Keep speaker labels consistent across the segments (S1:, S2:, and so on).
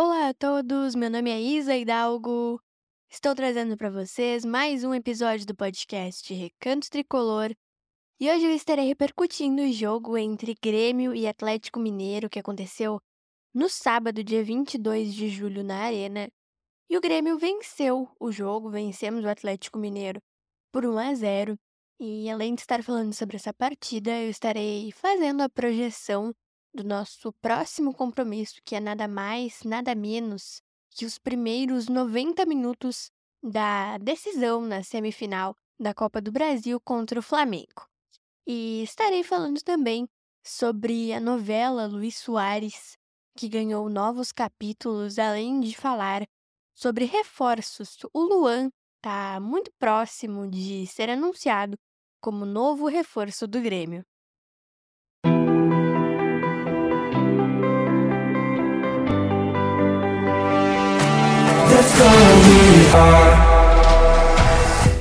S1: Olá a todos, meu nome é Isa Hidalgo. Estou trazendo para vocês mais um episódio do podcast Recanto Tricolor. E hoje eu estarei repercutindo o jogo entre Grêmio e Atlético Mineiro que aconteceu no sábado, dia 22 de julho, na Arena. E o Grêmio venceu o jogo, vencemos o Atlético Mineiro por 1 a 0. E além de estar falando sobre essa partida, eu estarei fazendo a projeção do nosso próximo compromisso, que é nada mais, nada menos que os primeiros 90 minutos da decisão na semifinal da Copa do Brasil contra o Flamengo. E estarei falando também sobre a novela Luiz Soares, que ganhou novos capítulos, além de falar sobre reforços. O Luan está muito próximo de ser anunciado como novo reforço do Grêmio.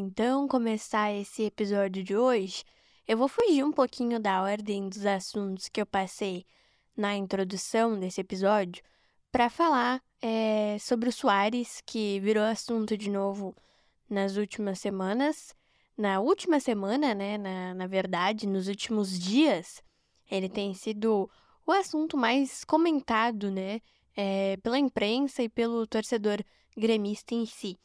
S1: Então começar esse episódio de hoje. Eu vou fugir um pouquinho da ordem dos assuntos que eu passei na introdução desse episódio para falar é, sobre o Soares, que virou assunto de novo nas últimas semanas. Na última semana, né, na, na verdade, nos últimos dias, ele tem sido o assunto mais comentado, né, é, pela imprensa e pelo torcedor gremista em si.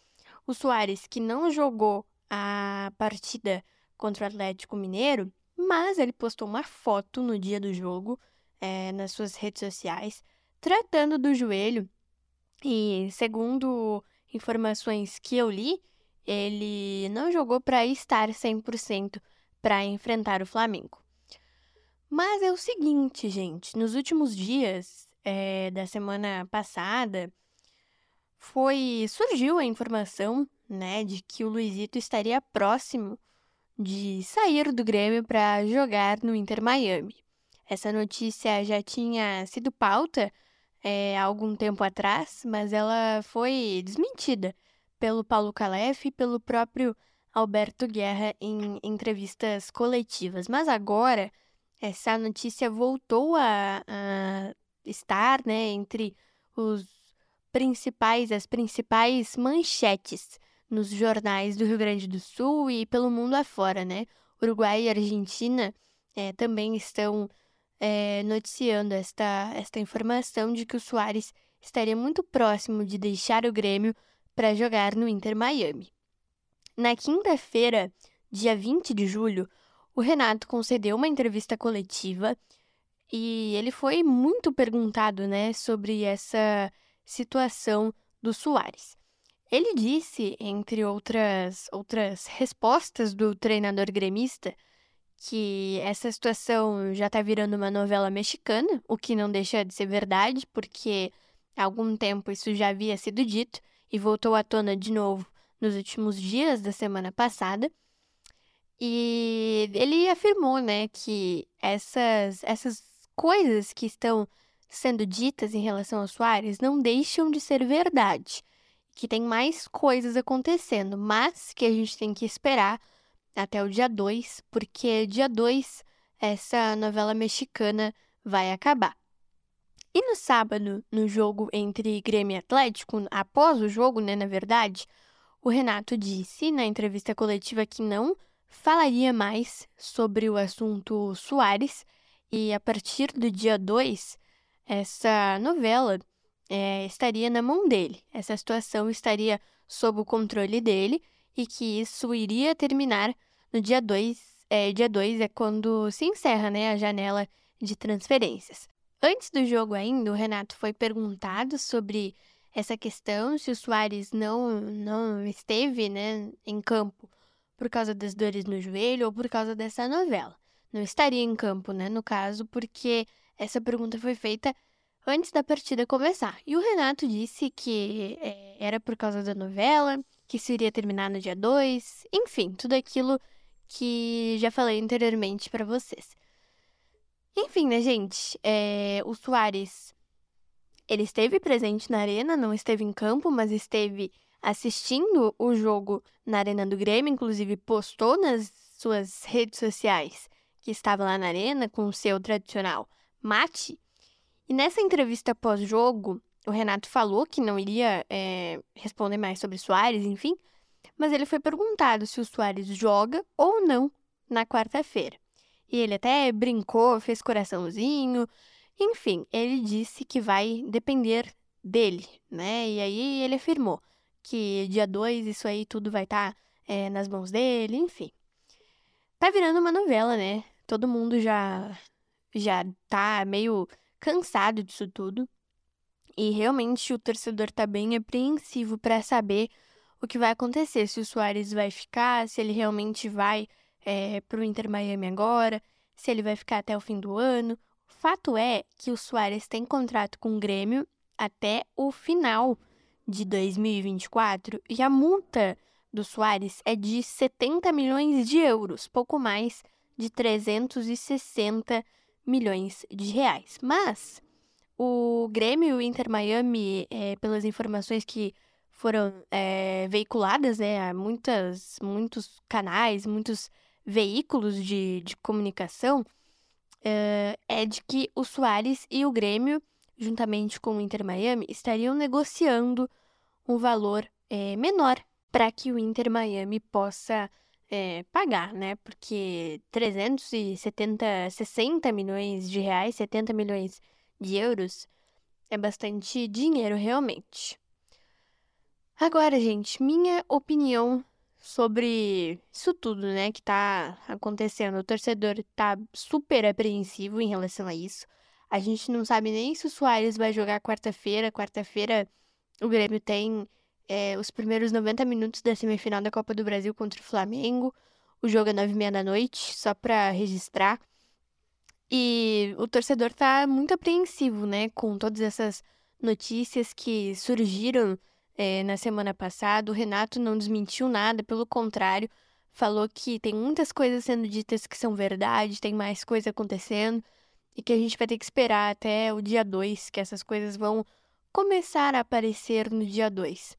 S1: O Soares, que não jogou a partida contra o Atlético Mineiro, mas ele postou uma foto no dia do jogo é, nas suas redes sociais, tratando do joelho. E segundo informações que eu li, ele não jogou para estar 100% para enfrentar o Flamengo. Mas é o seguinte, gente, nos últimos dias é, da semana passada, foi surgiu a informação, né, de que o Luizito estaria próximo de sair do Grêmio para jogar no Inter Miami. Essa notícia já tinha sido pauta é, há algum tempo atrás, mas ela foi desmentida pelo Paulo Calef e pelo próprio Alberto Guerra em entrevistas coletivas. Mas agora essa notícia voltou a, a estar né, entre os principais, as principais manchetes nos jornais do Rio Grande do Sul e pelo mundo afora, né? Uruguai e Argentina é, também estão é, noticiando esta, esta informação de que o Soares estaria muito próximo de deixar o Grêmio para jogar no Inter Miami. Na quinta-feira, dia 20 de julho, o Renato concedeu uma entrevista coletiva e ele foi muito perguntado né, sobre essa situação do Soares. Ele disse, entre outras, outras respostas do treinador gremista, que essa situação já está virando uma novela mexicana, o que não deixa de ser verdade, porque há algum tempo isso já havia sido dito e voltou à tona de novo nos últimos dias da semana passada. E ele afirmou, né, que essas, essas coisas que estão sendo ditas em relação ao Soares não deixam de ser verdade, que tem mais coisas acontecendo, mas que a gente tem que esperar até o dia 2, porque dia 2 essa novela mexicana vai acabar. E no sábado, no jogo entre Grêmio e Atlético, após o jogo, né, na verdade, o Renato disse na entrevista coletiva que não falaria mais sobre o assunto Soares e a partir do dia 2 essa novela é, estaria na mão dele. Essa situação estaria sob o controle dele e que isso iria terminar no dia 2. É, dia 2 é quando se encerra né, a janela de transferências. Antes do jogo ainda, o Renato foi perguntado sobre essa questão, se o Soares não, não esteve né, em campo por causa das dores no joelho ou por causa dessa novela. Não estaria em campo, né, no caso, porque essa pergunta foi feita antes da partida começar. E o Renato disse que é, era por causa da novela, que isso iria terminar no dia 2, enfim, tudo aquilo que já falei anteriormente para vocês. Enfim, né, gente? É, o Soares, ele esteve presente na arena, não esteve em campo, mas esteve assistindo o jogo na arena do Grêmio, inclusive postou nas suas redes sociais que estava lá na arena com o seu tradicional mate. E nessa entrevista pós-jogo, o Renato falou que não iria é, responder mais sobre Soares, enfim, mas ele foi perguntado se o Soares joga ou não na quarta-feira. E ele até brincou, fez coraçãozinho, enfim, ele disse que vai depender dele, né? E aí ele afirmou que dia 2 isso aí tudo vai estar tá, é, nas mãos dele, enfim. Tá virando uma novela, né? Todo mundo já já tá meio cansado disso tudo. E realmente o torcedor tá bem apreensivo para saber o que vai acontecer, se o Soares vai ficar, se ele realmente vai é, pro Inter Miami agora, se ele vai ficar até o fim do ano. O fato é que o Soares tem contrato com o Grêmio até o final de 2024 e a multa do Soares é de 70 milhões de euros, pouco mais de 360 milhões de reais. Mas o Grêmio e o Inter Miami, é, pelas informações que foram é, veiculadas né, a muitas, muitos canais, muitos veículos de, de comunicação, é, é de que o Soares e o Grêmio, juntamente com o Inter Miami, estariam negociando um valor é, menor para que o Inter Miami possa é, pagar, né? Porque 370, 60 milhões de reais, 70 milhões de euros é bastante dinheiro realmente. Agora, gente, minha opinião sobre isso tudo, né, que tá acontecendo. O torcedor tá super apreensivo em relação a isso. A gente não sabe nem se o Soares vai jogar quarta-feira. Quarta-feira o Grêmio tem é, os primeiros 90 minutos da semifinal da Copa do Brasil contra o Flamengo. O jogo é nove e meia da noite, só para registrar. E o torcedor tá muito apreensivo, né, com todas essas notícias que surgiram é, na semana passada. O Renato não desmentiu nada, pelo contrário, falou que tem muitas coisas sendo ditas que são verdade, tem mais coisa acontecendo e que a gente vai ter que esperar até o dia 2, que essas coisas vão começar a aparecer no dia 2.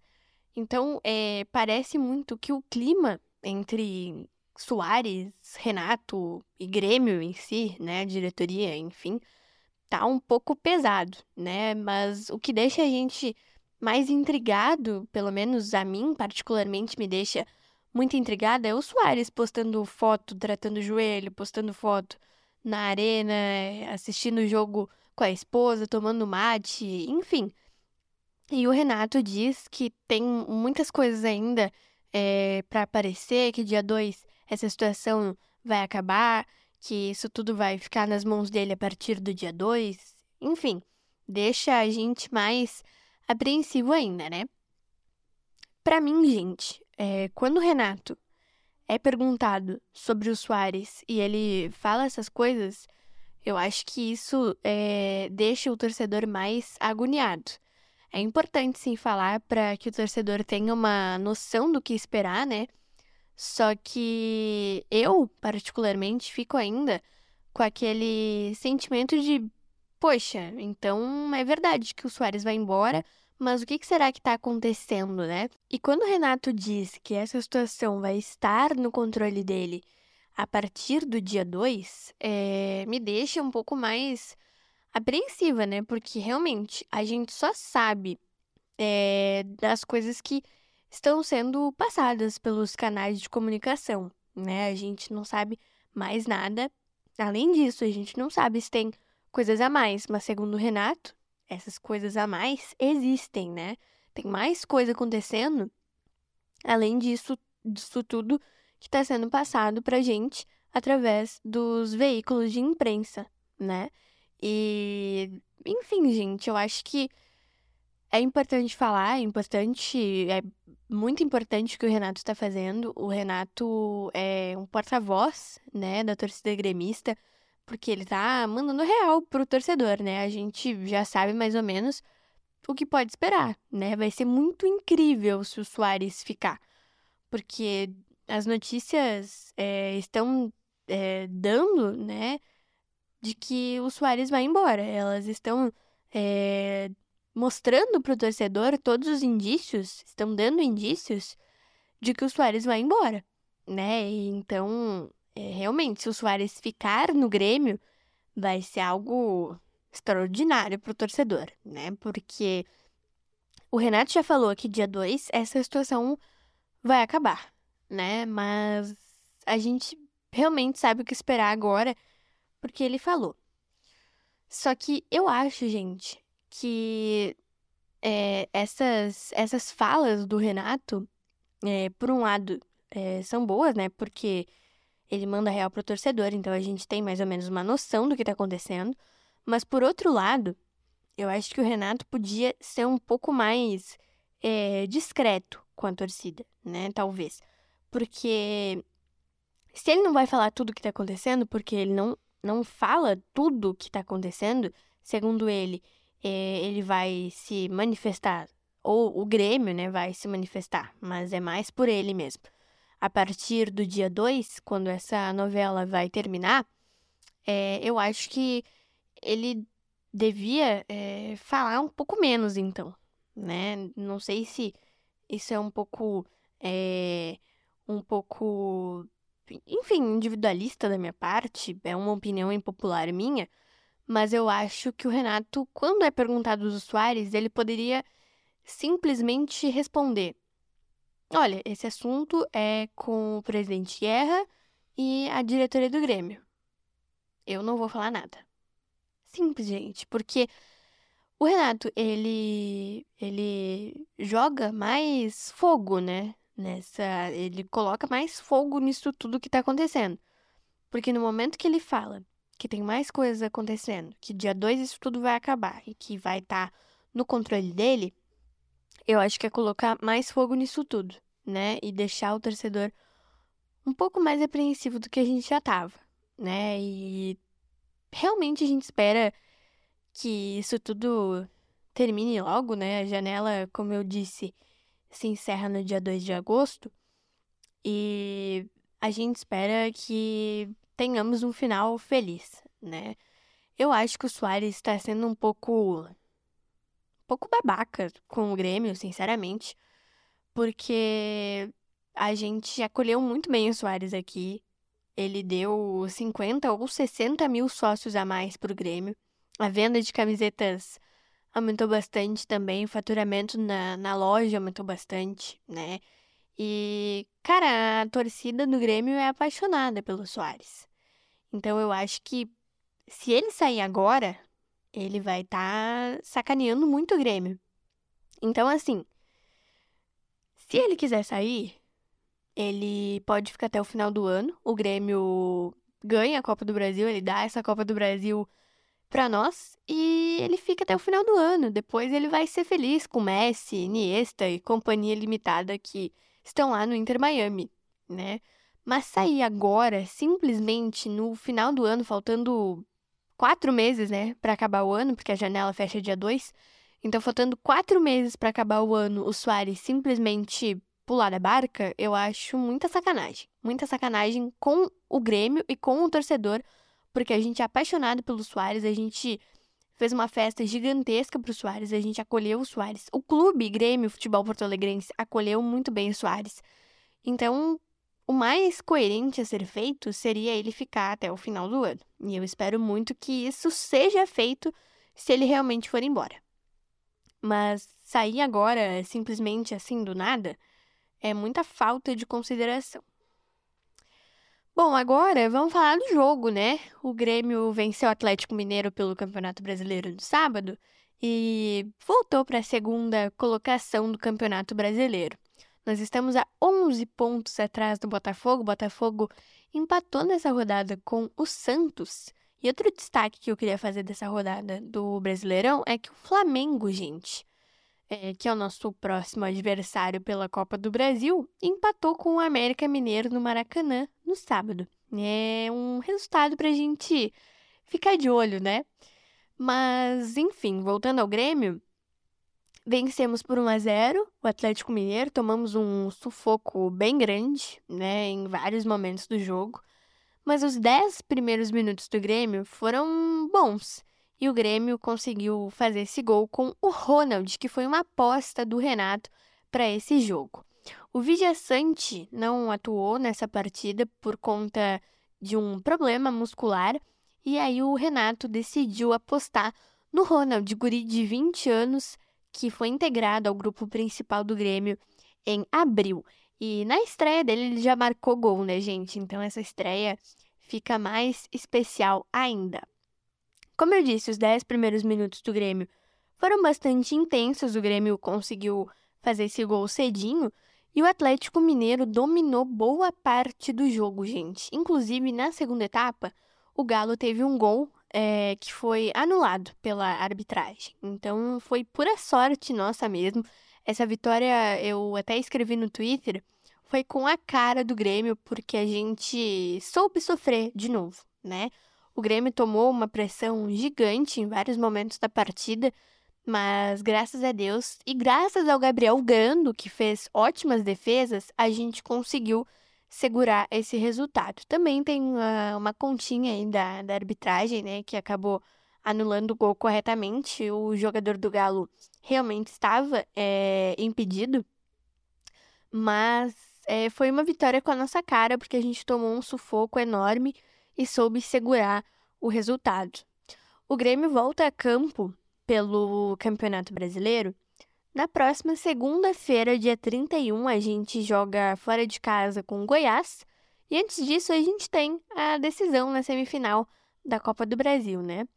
S1: Então, é, parece muito que o clima entre Soares, Renato e Grêmio em si, né, diretoria, enfim, tá um pouco pesado, né? Mas o que deixa a gente mais intrigado, pelo menos a mim particularmente me deixa muito intrigada, é o Soares postando foto, tratando o joelho, postando foto na arena, assistindo o jogo com a esposa, tomando mate, enfim. E o Renato diz que tem muitas coisas ainda é, para aparecer, que dia 2 essa situação vai acabar, que isso tudo vai ficar nas mãos dele a partir do dia 2. Enfim, deixa a gente mais apreensivo ainda, né? Para mim, gente, é, quando o Renato é perguntado sobre o Soares e ele fala essas coisas, eu acho que isso é, deixa o torcedor mais agoniado. É importante sim falar para que o torcedor tenha uma noção do que esperar, né? Só que eu, particularmente, fico ainda com aquele sentimento de, poxa, então é verdade que o Soares vai embora, mas o que será que está acontecendo, né? E quando o Renato diz que essa situação vai estar no controle dele a partir do dia 2, é, me deixa um pouco mais apreensiva, né? Porque realmente a gente só sabe é, das coisas que estão sendo passadas pelos canais de comunicação, né? A gente não sabe mais nada. Além disso, a gente não sabe se tem coisas a mais, mas segundo o Renato, essas coisas a mais existem, né? Tem mais coisa acontecendo, além disso, disso tudo que está sendo passado pra gente através dos veículos de imprensa, né? E, enfim, gente, eu acho que é importante falar, é importante, é muito importante o que o Renato está fazendo. O Renato é um porta-voz, né, da torcida gremista, porque ele tá mandando real pro torcedor, né? A gente já sabe mais ou menos o que pode esperar, né? Vai ser muito incrível se o Soares ficar, porque as notícias é, estão é, dando, né, de que o Soares vai embora. Elas estão é, mostrando para o torcedor todos os indícios, estão dando indícios de que o Soares vai embora, né? Então, é, realmente, se o Soares ficar no Grêmio, vai ser algo extraordinário para o torcedor, né? Porque o Renato já falou que dia 2 essa situação vai acabar, né? Mas a gente realmente sabe o que esperar agora, porque ele falou. Só que eu acho, gente, que é, essas, essas falas do Renato, é, por um lado, é, são boas, né? Porque ele manda real pro torcedor, então a gente tem mais ou menos uma noção do que tá acontecendo. Mas por outro lado, eu acho que o Renato podia ser um pouco mais discreto com a torcida, né? Talvez. Porque se ele não vai falar tudo o que tá acontecendo, porque ele não, não fala tudo o que tá acontecendo, segundo ele, é, ele vai se manifestar, ou o Grêmio, né, vai se manifestar, mas é mais por ele mesmo. A partir do dia 2, quando essa novela vai terminar, é, eu acho que ele devia é, falar um pouco menos, então, né? Não sei se isso é um pouco, é, um pouco, enfim, individualista da minha parte, é uma opinião impopular minha, mas eu acho que o Renato, quando é perguntado dos Soares, ele poderia simplesmente responder: Olha, esse assunto é com o presidente Guerra e a diretoria do Grêmio. Eu não vou falar nada. Simples, gente, porque o Renato, ele ele joga mais fogo, né? Nessa, ele coloca mais fogo nisso tudo que tá acontecendo. Porque no momento que ele fala que tem mais coisas acontecendo, que dia 2 isso tudo vai acabar e que vai estar tá no controle dele, eu acho que é colocar mais fogo nisso tudo, né? E deixar o torcedor um pouco mais apreensivo do que a gente já tava, né? E realmente a gente espera que isso tudo termine logo, né? A janela, como eu disse, se encerra no dia 2 de agosto. E a gente espera que tenhamos um final feliz, né? Eu acho que o Soares está sendo um pouco. um pouco babaca com o Grêmio, sinceramente, porque a gente acolheu muito bem o Soares aqui. Ele deu 50 ou 60 mil sócios a mais para o Grêmio. A venda de camisetas aumentou bastante também, o faturamento na, na loja aumentou bastante, né? E, cara, a torcida do Grêmio é apaixonada pelo Soares. Então eu acho que se ele sair agora, ele vai estar tá sacaneando muito o Grêmio. Então, assim, se ele quiser sair, ele pode ficar até o final do ano. O Grêmio ganha a Copa do Brasil, ele dá essa Copa do Brasil para nós e ele fica até o final do ano. Depois ele vai ser feliz com Messi, Iniesta e companhia limitada que estão lá no Inter Miami, né? Mas sair agora, simplesmente no final do ano, faltando quatro meses, né, para acabar o ano, porque a janela fecha dia 2. Então, faltando quatro meses para acabar o ano, o Soares simplesmente pular da barca, eu acho muita sacanagem. Muita sacanagem com o Grêmio e com o torcedor, porque a gente é apaixonado pelo Soares, a gente fez uma festa gigantesca pro Soares, a gente acolheu o Soares. O clube Grêmio Futebol Porto Alegrense acolheu muito bem o Soares. Então, o mais coerente a ser feito seria ele ficar até o final do ano. E eu espero muito que isso seja feito se ele realmente for embora. Mas sair agora, simplesmente assim do nada, é muita falta de consideração. Bom, agora vamos falar do jogo, né? O Grêmio venceu o Atlético Mineiro pelo Campeonato Brasileiro no sábado e voltou para a segunda colocação do Campeonato Brasileiro. Nós estamos a 11 pontos atrás do Botafogo. O Botafogo empatou nessa rodada com o Santos. E outro destaque que eu queria fazer dessa rodada do Brasileirão é que o Flamengo, gente, é, que é o nosso próximo adversário pela Copa do Brasil, empatou com o América Mineiro no Maracanã no sábado. É um resultado para a gente ficar de olho, né? Mas, enfim, voltando ao Grêmio, vencemos por 1 a 0 o Atlético Mineiro, tomamos um sufoco bem grande, né, em vários momentos do jogo. Mas os 10 primeiros minutos do Grêmio foram bons. E o Grêmio conseguiu fazer esse gol com o Ronald, que foi uma aposta do Renato para esse jogo. O Vijaçante não atuou nessa partida por conta de um problema muscular, e aí o Renato decidiu apostar no Ronald, guri de 20 anos, que foi integrado ao grupo principal do Grêmio em abril. E na estreia dele ele já marcou gol, né, gente? Então essa estreia fica mais especial ainda. Como eu disse, os 10 primeiros minutos do Grêmio foram bastante intensos. O Grêmio conseguiu fazer esse gol cedinho e o Atlético Mineiro dominou boa parte do jogo, gente. Inclusive, na segunda etapa, o Galo teve um gol é, que foi anulado pela arbitragem. Então foi pura sorte nossa mesmo. Essa vitória eu até escrevi no Twitter. Foi com a cara do Grêmio, porque a gente soube sofrer de novo, né? O Grêmio tomou uma pressão gigante em vários momentos da partida, mas graças a Deus e graças ao Gabriel Grando, que fez ótimas defesas, a gente conseguiu segurar esse resultado. Também tem uma, uma continha aí da, da arbitragem, né, que acabou anulando o gol corretamente. O jogador do Galo realmente estava é, impedido, mas é, foi uma vitória com a nossa cara, porque a gente tomou um sufoco enorme e soube segurar o resultado. O Grêmio volta a campo pelo Campeonato Brasileiro na próxima segunda-feira, dia 31, a gente joga fora de casa com o Goiás. E antes disso, a gente tem a decisão na semifinal da Copa do Brasil, né?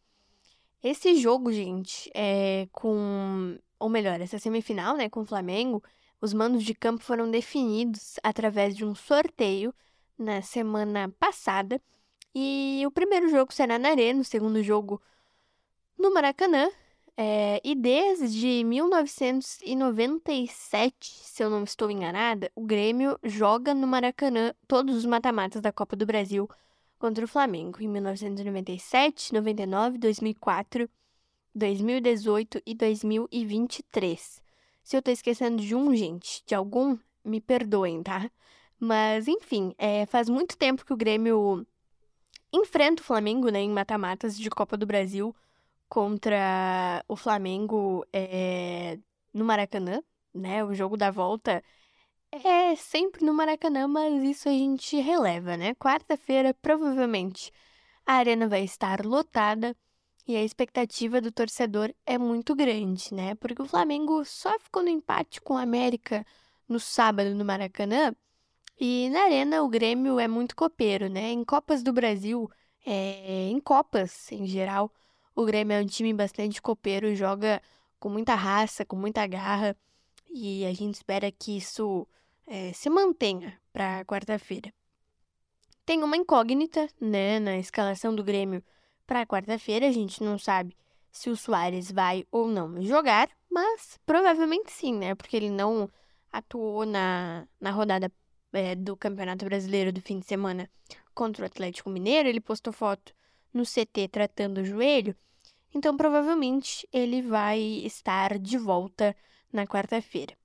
S1: Esse jogo, gente, é com. Ou melhor, essa semifinal, né, com o Flamengo, os mandos de campo foram definidos através de um sorteio na semana passada. E o primeiro jogo será na Arena, o segundo jogo no Maracanã. É, e desde 1997, se eu não estou enganada, o Grêmio joga no Maracanã todos os mata-matas da Copa do Brasil contra o Flamengo. Em 1997, 99, 2004, 2018 e 2023. Se eu tô esquecendo de um, gente, de algum, me perdoem, tá? Mas, enfim, é, faz muito tempo que o Grêmio enfrenta o Flamengo, né, em mata-matas de Copa do Brasil contra o Flamengo é, no Maracanã, né? O jogo da volta é sempre no Maracanã, mas isso a gente releva, né? Quarta-feira, provavelmente, a arena vai estar lotada e a expectativa do torcedor é muito grande, né? Porque o Flamengo só ficou no empate com o América no sábado no Maracanã. E na arena o Grêmio é muito copeiro, né? Em Copas do Brasil, é, em Copas em geral, o Grêmio é um time bastante copeiro, joga com muita raça, com muita garra, e a gente espera que isso é, se mantenha para quarta-feira. Tem uma incógnita, né, na escalação do Grêmio para quarta-feira, a gente não sabe se o Soares vai ou não jogar, mas provavelmente sim, né, porque ele não atuou na, na rodada é, do Campeonato Brasileiro do fim de semana contra o Atlético Mineiro, ele postou foto no CT tratando o joelho, então provavelmente ele vai estar de volta na quarta-feira.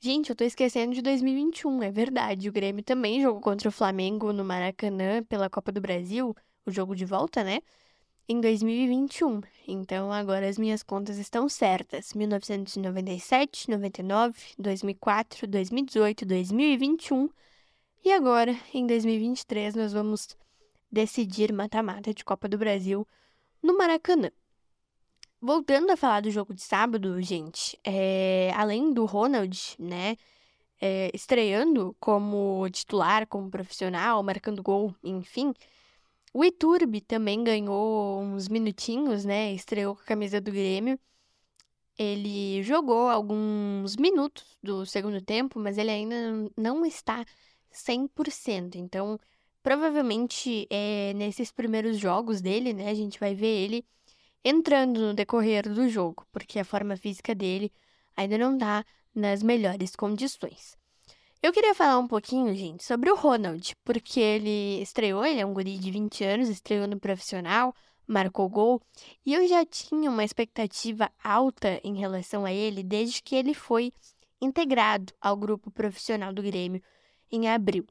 S1: Gente, eu tô esquecendo de 2021, é verdade. O Grêmio também jogou contra o Flamengo no Maracanã pela Copa do Brasil, o jogo de volta, né? Em 2021. Então agora as minhas contas estão certas. 1997, 99, 2004, 2018, 2021. E agora, em 2023, nós vamos decidir mata-mata de Copa do Brasil no Maracanã. Voltando a falar do jogo de sábado, gente, é, além do Ronald, né, é, estreando como titular, como profissional, marcando gol, enfim, o Iturbe também ganhou uns minutinhos, né, estreou com a camisa do Grêmio ele jogou alguns minutos do segundo tempo, mas ele ainda não está 100%. Então, provavelmente é, nesses primeiros jogos dele, né, a gente vai ver ele entrando no decorrer do jogo, porque a forma física dele ainda não está nas melhores condições. Eu queria falar um pouquinho, gente, sobre o Ronald, porque ele estreou, ele é um guri de 20 anos, estreou no profissional, marcou gol, e eu já tinha uma expectativa alta em relação a ele desde que ele foi integrado ao grupo profissional do Grêmio em abril.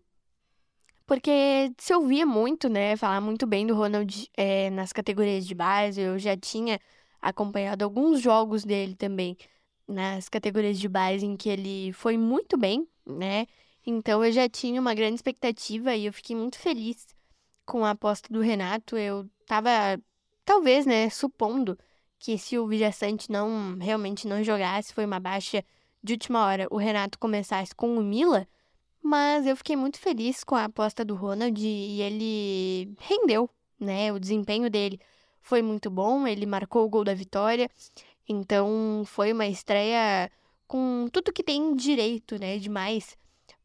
S1: Porque se ouvia muito, né, falar muito bem do Ronald é, nas categorias de base, eu já tinha acompanhado alguns jogos dele também nas categorias de base em que ele foi muito bem, né? Então eu já tinha uma grande expectativa e eu fiquei muito feliz com a aposta do Renato. Eu tava, talvez, né, supondo que se o Vijaçante não realmente não jogasse, foi uma baixa de última hora, o Renato começasse com o Mila, mas eu fiquei muito feliz com a aposta do Ronald e ele rendeu, né? O desempenho dele foi muito bom, ele marcou o gol da vitória. Então foi uma estreia com tudo que tem direito, né, de mais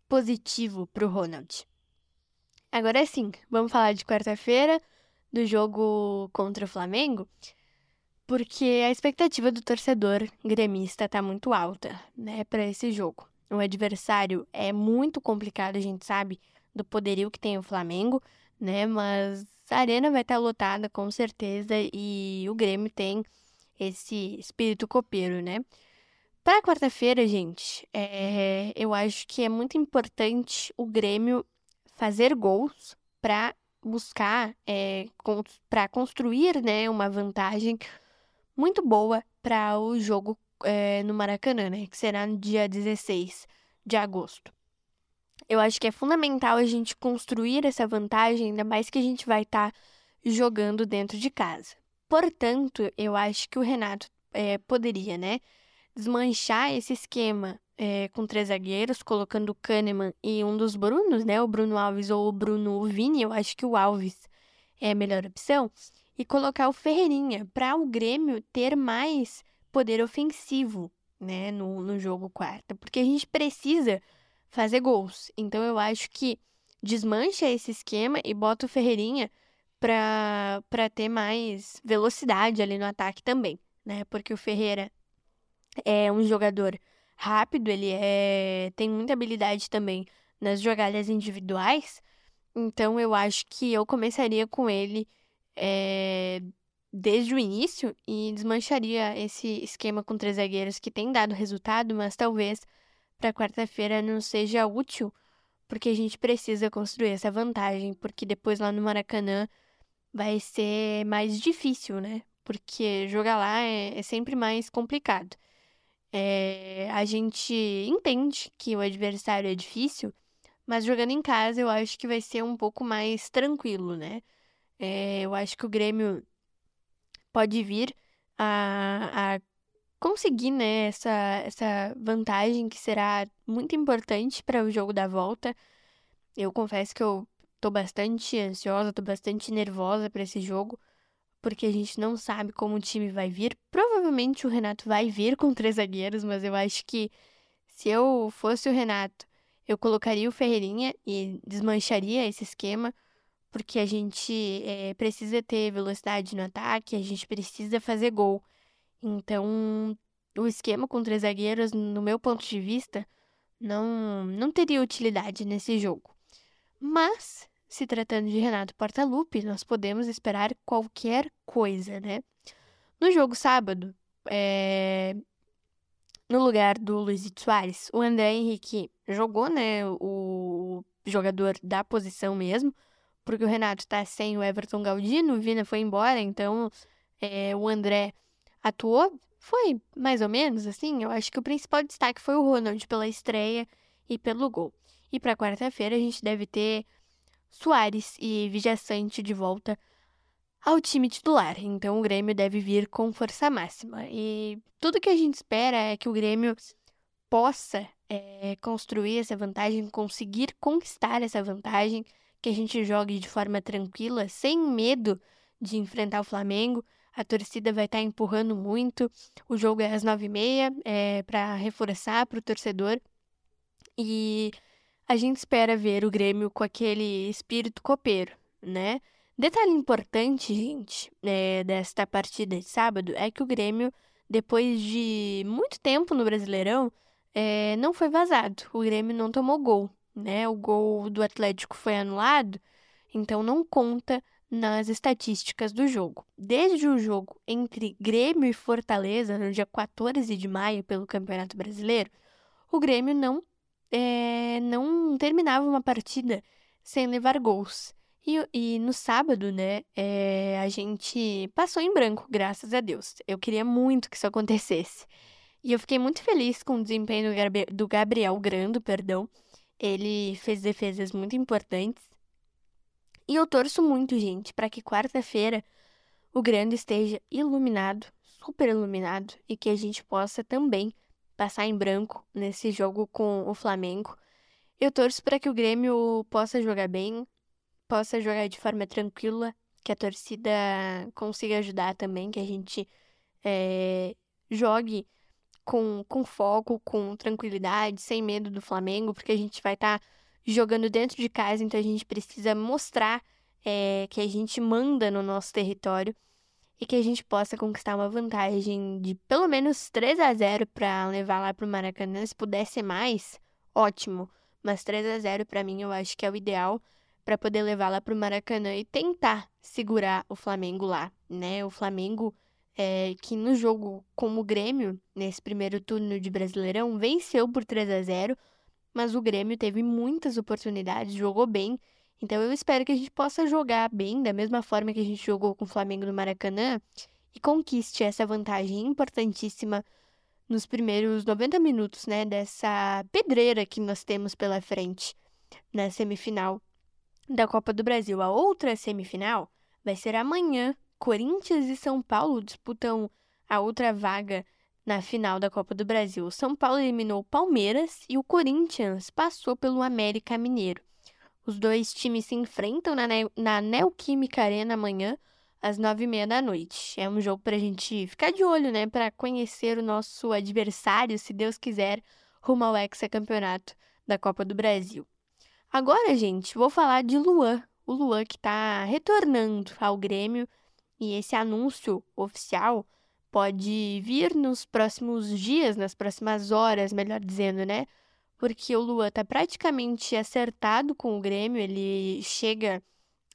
S1: positivo pro Ronald. Agora sim, vamos falar de quarta-feira, do jogo contra o Flamengo, porque a expectativa do torcedor gremista tá muito alta, né, para esse jogo. O adversário é muito complicado, a gente sabe do poderio que tem o Flamengo, né, mas a arena vai estar tá lotada com certeza e o Grêmio tem esse espírito copeiro, né? Para quarta-feira, gente, é, eu acho que é muito importante o Grêmio fazer gols para buscar, é, para construir né, uma vantagem muito boa para o jogo é, no Maracanã, né, que será no dia 16 de agosto. Eu acho que é fundamental a gente construir essa vantagem, ainda mais que a gente vai estar tá jogando dentro de casa. Portanto, eu acho que o Renato é, poderia, né, desmanchar esse esquema é, com três zagueiros, colocando o Kahneman e um dos Brunos, né, o Bruno Alves ou o Bruno Vini, eu acho que o Alves é a melhor opção, e colocar o Ferreirinha para o Grêmio ter mais poder ofensivo, né, no, no jogo quarta, porque a gente precisa fazer gols. Então eu acho que desmancha esse esquema e bota o Ferreirinha para ter mais velocidade ali no ataque também, né? Porque o Ferreira é um jogador rápido, ele é, tem muita habilidade também nas jogadas individuais. Então eu acho que eu começaria com ele é, desde o início e desmancharia esse esquema com três zagueiros que tem dado resultado, mas talvez para quarta-feira não seja útil, porque a gente precisa construir essa vantagem, porque depois lá no Maracanã vai ser mais difícil, né? Porque jogar lá é, é sempre mais complicado. É, a gente entende que o adversário é difícil, mas jogando em casa eu acho que vai ser um pouco mais tranquilo, né? É, eu acho que o Grêmio pode vir a, a conseguir né, essa, essa vantagem que será muito importante para o jogo da volta. Eu confesso que eu tô bastante ansiosa, tô bastante nervosa para esse jogo, porque a gente não sabe como o time vai vir. Provavelmente o Renato vai vir com três zagueiros, mas eu acho que se eu fosse o Renato, eu colocaria o Ferreirinha e desmancharia esse esquema, porque a gente é, precisa ter velocidade no ataque, a gente precisa fazer gol. Então, o esquema com três zagueiros, no meu ponto de vista, não, não teria utilidade nesse jogo. Mas, se tratando de Renato Portaluppi, nós podemos esperar qualquer coisa, né? No jogo sábado, é... no lugar do Luiz Soares, o André Henrique jogou, né? O jogador da posição mesmo, porque o Renato tá sem o Everton Galdino, o Vina foi embora, então é, o André atuou. Foi mais ou menos assim. Eu acho que o principal destaque foi o Ronald pela estreia e pelo gol. E para quarta-feira a gente deve ter Soares e Vijaçante de volta ao time titular. Então o Grêmio deve vir com força máxima. E tudo que a gente espera é que o Grêmio possa é, construir essa vantagem, conseguir conquistar essa vantagem, que a gente jogue de forma tranquila, sem medo de enfrentar o Flamengo. a torcida vai estar tá empurrando muito. O jogo é às nove e meia, é para reforçar para o torcedor. E a gente espera ver o Grêmio com aquele espírito copeiro, né? Detalhe importante, gente, é, desta partida de sábado é que o Grêmio, depois de muito tempo no Brasileirão, é, não foi vazado. O Grêmio não tomou gol, né? O gol do Atlético foi anulado, então não conta nas estatísticas do jogo. Desde o jogo entre Grêmio e Fortaleza, no dia 14 de maio, pelo Campeonato Brasileiro, o Grêmio não, é, não terminava uma partida sem levar gols. E, e no sábado, né, é, a gente passou em branco, graças a Deus. Eu queria muito que isso acontecesse. E eu fiquei muito feliz com o desempenho do Gabriel Grando, perdão. Ele fez defesas muito importantes. E eu torço muito, gente, para que quarta-feira o Grando esteja iluminado, super iluminado, e que a gente possa também passar em branco nesse jogo com o Flamengo. Eu torço para que o Grêmio possa jogar bem, possa jogar de forma tranquila, que a torcida consiga ajudar também, que a gente é, jogue com, com foco, com tranquilidade, sem medo do Flamengo, porque a gente vai estar tá jogando dentro de casa, então a gente precisa mostrar é, que a gente manda no nosso território e que a gente possa conquistar uma vantagem de pelo menos 3 a 0 para levar lá para o Maracanã. Se pudesse mais, ótimo, mas 3 a 0 para mim eu acho que é o ideal para poder levar lá para o Maracanã e tentar segurar o Flamengo lá, né? O Flamengo é, que no jogo com o Grêmio, nesse primeiro turno de Brasileirão, venceu por 3 a 0 mas o Grêmio teve muitas oportunidades, jogou bem. Então eu espero que a gente possa jogar bem, da mesma forma que a gente jogou com o Flamengo no Maracanã, e conquiste essa vantagem importantíssima nos primeiros 90 minutos, né, dessa pedreira que nós temos pela frente na semifinal da Copa do Brasil. A outra semifinal vai ser amanhã. Corinthians e São Paulo disputam a outra vaga na final da Copa do Brasil. São Paulo eliminou o Palmeiras e o Corinthians passou pelo América Mineiro. Os dois times se enfrentam na, ne na Neoquímica Arena amanhã, às nove e meia da noite. É um jogo para a gente ficar de olho, né? Para conhecer o nosso adversário, se Deus quiser, rumo ao hexacampeonato da Copa do Brasil. Agora, gente, vou falar de Luan. O Luan que está retornando ao Grêmio e esse anúncio oficial pode vir nos próximos dias, nas próximas horas, melhor dizendo, né? Porque o Luan está praticamente acertado com o Grêmio. Ele chega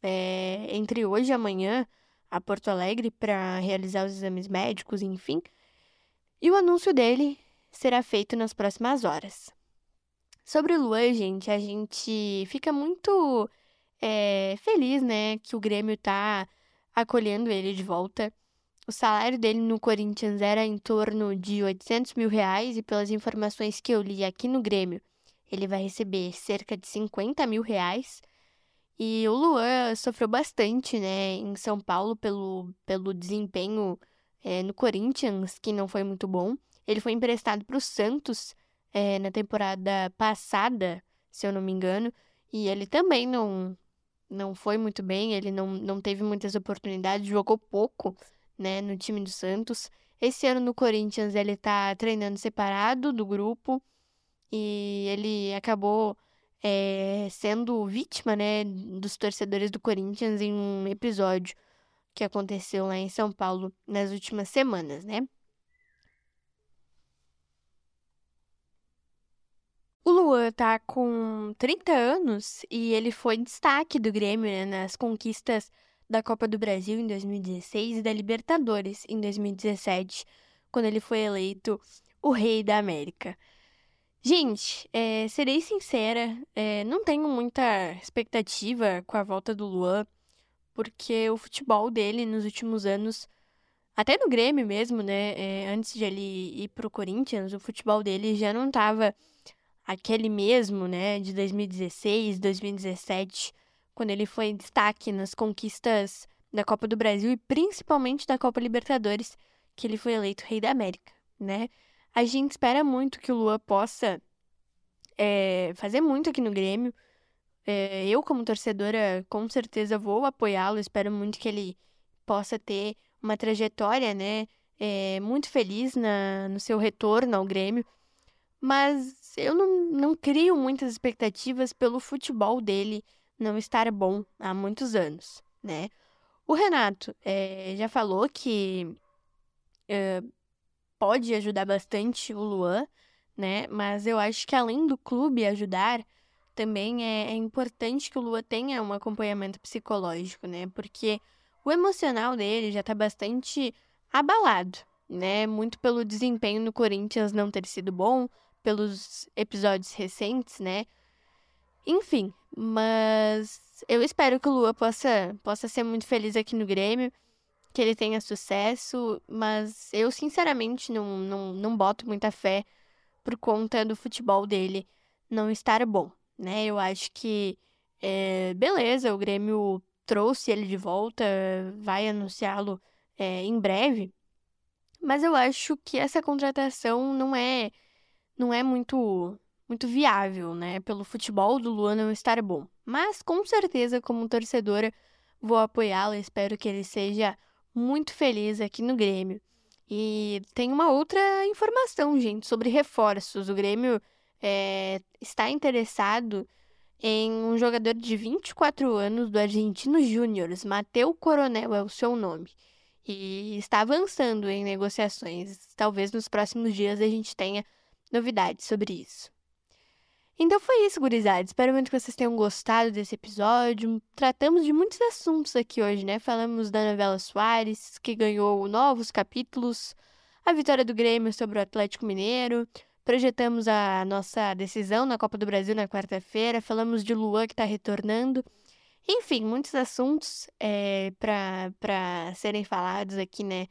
S1: é, entre hoje e amanhã a Porto Alegre para realizar os exames médicos, enfim. E o anúncio dele será feito nas próximas horas. Sobre o Luan, gente, a gente fica muito é, feliz, né, que o Grêmio tá acolhendo ele de volta. O salário dele no Corinthians era em torno de 800 mil reais e pelas informações que eu li aqui no Grêmio, ele vai receber cerca de 50 mil reais. E o Luan sofreu bastante, né, em São Paulo pelo, pelo desempenho é, no Corinthians, que não foi muito bom. Ele foi emprestado para o Santos é, na temporada passada, se eu não me engano, e ele também não, não foi muito bem, ele não, não teve muitas oportunidades, jogou pouco, né, no time do Santos. Esse ano no Corinthians ele tá treinando separado do grupo e ele acabou é, sendo vítima, né, dos torcedores do Corinthians em um episódio que aconteceu lá em São Paulo nas últimas semanas, né? O Luan tá com 30 anos e ele foi destaque do Grêmio né, nas conquistas da Copa do Brasil em 2016 e da Libertadores em 2017, quando ele foi eleito o Rei da América. Gente, é, serei sincera, é, não tenho muita expectativa com a volta do Luan, porque o futebol dele nos últimos anos, até no Grêmio mesmo, né? É, antes de ele ir pro Corinthians, o futebol dele já não tava aquele mesmo, né, de 2016, 2017, quando ele foi destaque nas conquistas da Copa do Brasil e principalmente da Copa Libertadores, que ele foi eleito Rei da América, né? A gente espera muito que o Lua possa é, fazer muito aqui no Grêmio. É, eu, como torcedora, com certeza vou apoiá-lo. Espero muito que ele possa ter uma trajetória, né, é, muito feliz na, no seu retorno ao Grêmio, mas eu não, não crio muitas expectativas pelo futebol dele não estar bom há muitos anos, né? O Renato é, já falou que é, pode ajudar bastante o Luan, né? Mas eu acho que além do clube ajudar, também é, é importante que o Luan tenha um acompanhamento psicológico, né? Porque o emocional dele já tá bastante abalado, né? Muito pelo desempenho no Corinthians não ter sido bom, pelos episódios recentes, né? Enfim, mas eu espero que o Lua possa, possa ser muito feliz aqui no Grêmio, que ele tenha sucesso, mas eu sinceramente não, não, não boto muita fé por conta do futebol dele não estar bom, né? Eu acho que, é, beleza, o Grêmio trouxe ele de volta, vai anunciá-lo é, em breve, mas eu acho que essa contratação não é não é muito muito viável, né? Pelo futebol do Luan não estar bom. Mas com certeza, como torcedora, vou apoiá-lo. Espero que ele seja muito feliz aqui no Grêmio. E tem uma outra informação, gente, sobre reforços. O Grêmio é, está interessado em um jogador de 24 anos do Argentino Júnior, Mateu Coronel é o seu nome. E está avançando em negociações. Talvez nos próximos dias a gente tenha novidades sobre isso. Então foi isso, gurizada. Espero muito que vocês tenham gostado desse episódio. Tratamos de muitos assuntos aqui hoje, né? Falamos da novela Soares, que ganhou novos capítulos, a vitória do Grêmio sobre o Atlético Mineiro, projetamos a nossa decisão na Copa do Brasil na quarta-feira, falamos de Luan que está retornando. Enfim, muitos assuntos é, para serem falados aqui, né?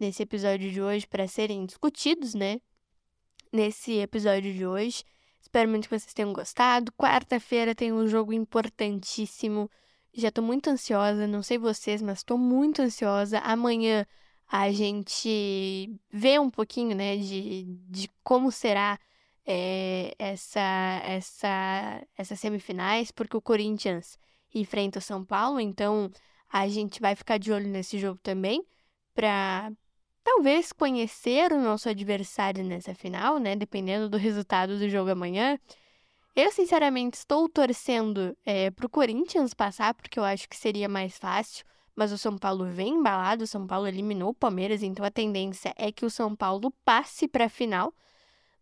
S1: Nesse episódio de hoje, para serem discutidos, né? nesse episódio de hoje. Espero muito que vocês tenham gostado. Quarta-feira tem um jogo importantíssimo. Já tô muito ansiosa, não sei vocês, mas tô muito ansiosa. Amanhã a gente vê um pouquinho, né, de, de como será é, essa, essa, essas semifinais, porque o Corinthians enfrenta o São Paulo, então a gente vai ficar de olho nesse jogo também, para talvez conhecer o nosso adversário nessa final, né? Dependendo do resultado do jogo amanhã. Eu, sinceramente, estou torcendo é, pro Corinthians passar, porque eu acho que seria mais fácil. Mas o São Paulo vem embalado, o São Paulo eliminou o Palmeiras, então a tendência é que o São Paulo passe para a final.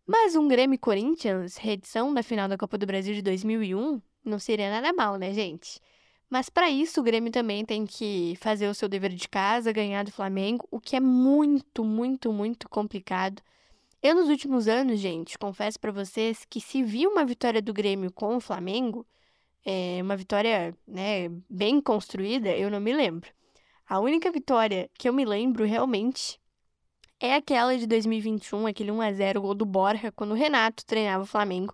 S1: Mas um Grêmio Corinthians, reedição da final da Copa do Brasil de 2001, não seria nada mal, né, gente? Mas para isso o Grêmio também tem que fazer o seu dever de casa, ganhar do Flamengo, o que é muito, muito, muito complicado. Eu nos últimos anos, gente, confesso para vocês que se vi uma vitória do Grêmio com o Flamengo, é, uma vitória, né, bem construída, eu não me lembro. A única vitória que eu me lembro realmente é aquela de 2021, aquele 1 a 0 gol do Borja quando o Renato treinava o Flamengo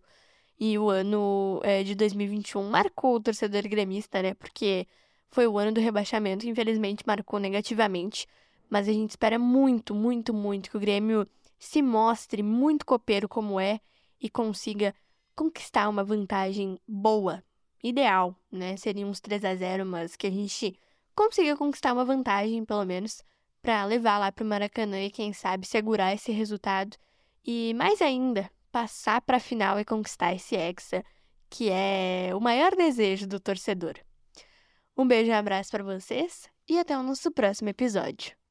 S1: e o ano é, de 2021 marcou o torcedor gremista, né? Porque foi o ano do rebaixamento, infelizmente marcou negativamente. Mas a gente espera muito, muito, muito que o Grêmio se mostre muito copeiro como é e consiga conquistar uma vantagem boa, ideal, né? Seria uns 3 a 0 mas que a gente consiga conquistar uma vantagem, pelo menos, para levar lá para o Maracanã e, quem sabe, segurar esse resultado. E mais ainda, passar para a final e conquistar esse Hexa, que é o maior desejo do torcedor. Um beijo e um abraço para vocês e até o nosso próximo episódio.